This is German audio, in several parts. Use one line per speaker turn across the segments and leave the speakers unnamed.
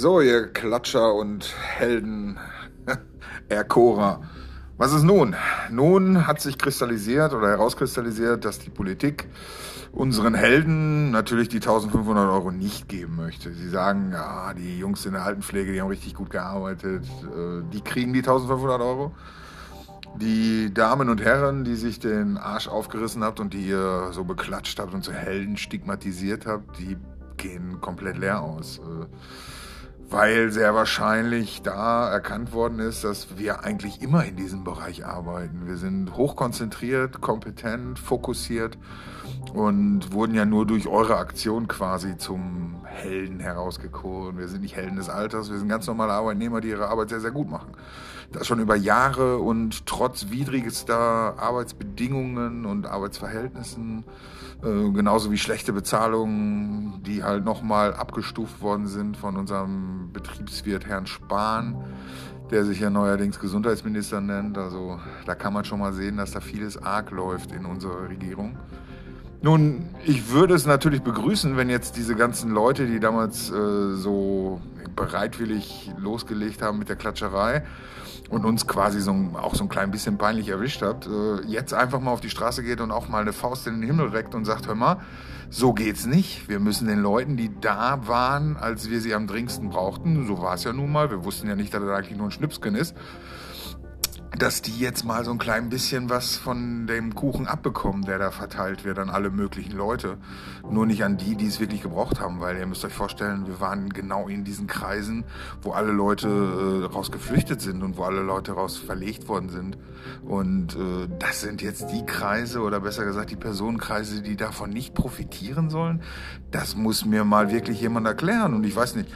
So, ihr Klatscher und Helden, Erkora. Was ist nun? Nun hat sich kristallisiert oder herauskristallisiert, dass die Politik unseren Helden natürlich die 1500 Euro nicht geben möchte. Sie sagen, ja, die Jungs in der Altenpflege, die haben richtig gut gearbeitet, äh, die kriegen die 1500 Euro. Die Damen und Herren, die sich den Arsch aufgerissen habt und die ihr so beklatscht habt und zu Helden stigmatisiert habt, die gehen komplett leer aus. Weil sehr wahrscheinlich da erkannt worden ist, dass wir eigentlich immer in diesem Bereich arbeiten. Wir sind hochkonzentriert, kompetent, fokussiert und wurden ja nur durch eure Aktion quasi zum Helden herausgekoren. Wir sind nicht Helden des Alters, wir sind ganz normale Arbeitnehmer, die ihre Arbeit sehr, sehr gut machen. Das schon über Jahre und trotz widrigster Arbeitsbedingungen und Arbeitsverhältnissen, äh, genauso wie schlechte Bezahlungen, die halt nochmal abgestuft worden sind von unserem Betriebswirt Herrn Spahn, der sich ja neuerdings Gesundheitsminister nennt. Also da kann man schon mal sehen, dass da vieles arg läuft in unserer Regierung. Nun, ich würde es natürlich begrüßen, wenn jetzt diese ganzen Leute, die damals äh, so bereitwillig losgelegt haben mit der Klatscherei und uns quasi so auch so ein klein bisschen peinlich erwischt habt, äh, jetzt einfach mal auf die Straße geht und auch mal eine Faust in den Himmel reckt und sagt, hör mal, so geht's nicht. Wir müssen den Leuten, die da waren, als wir sie am dringendsten brauchten, so war es ja nun mal, wir wussten ja nicht, dass das eigentlich nur ein Schnipskin ist, dass die jetzt mal so ein klein bisschen was von dem Kuchen abbekommen, der da verteilt wird an alle möglichen Leute. Nur nicht an die, die es wirklich gebraucht haben, weil ihr müsst euch vorstellen, wir waren genau in diesen Kreisen, wo alle Leute äh, raus geflüchtet sind und wo alle Leute raus verlegt worden sind. Und äh, das sind jetzt die Kreise oder besser gesagt die Personenkreise, die davon nicht profitieren sollen. Das muss mir mal wirklich jemand erklären. Und ich weiß nicht,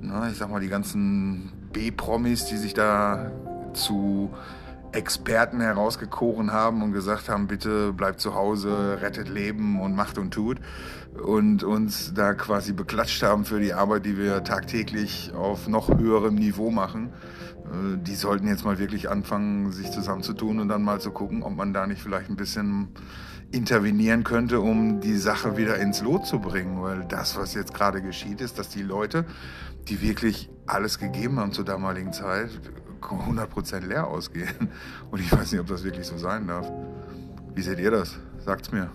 na, ich sag mal, die ganzen B-Promis, die sich da zu Experten herausgekoren haben und gesagt haben, bitte bleibt zu Hause, rettet Leben und macht und tut. Und uns da quasi beklatscht haben für die Arbeit, die wir tagtäglich auf noch höherem Niveau machen. Äh, die sollten jetzt mal wirklich anfangen, sich zusammenzutun und dann mal zu gucken, ob man da nicht vielleicht ein bisschen intervenieren könnte, um die Sache wieder ins Lot zu bringen. Weil das, was jetzt gerade geschieht, ist, dass die Leute, die wirklich alles gegeben haben zur damaligen Zeit, 100% leer ausgehen. Und ich weiß nicht, ob das wirklich so sein darf. Wie seht ihr das? Sagt's mir.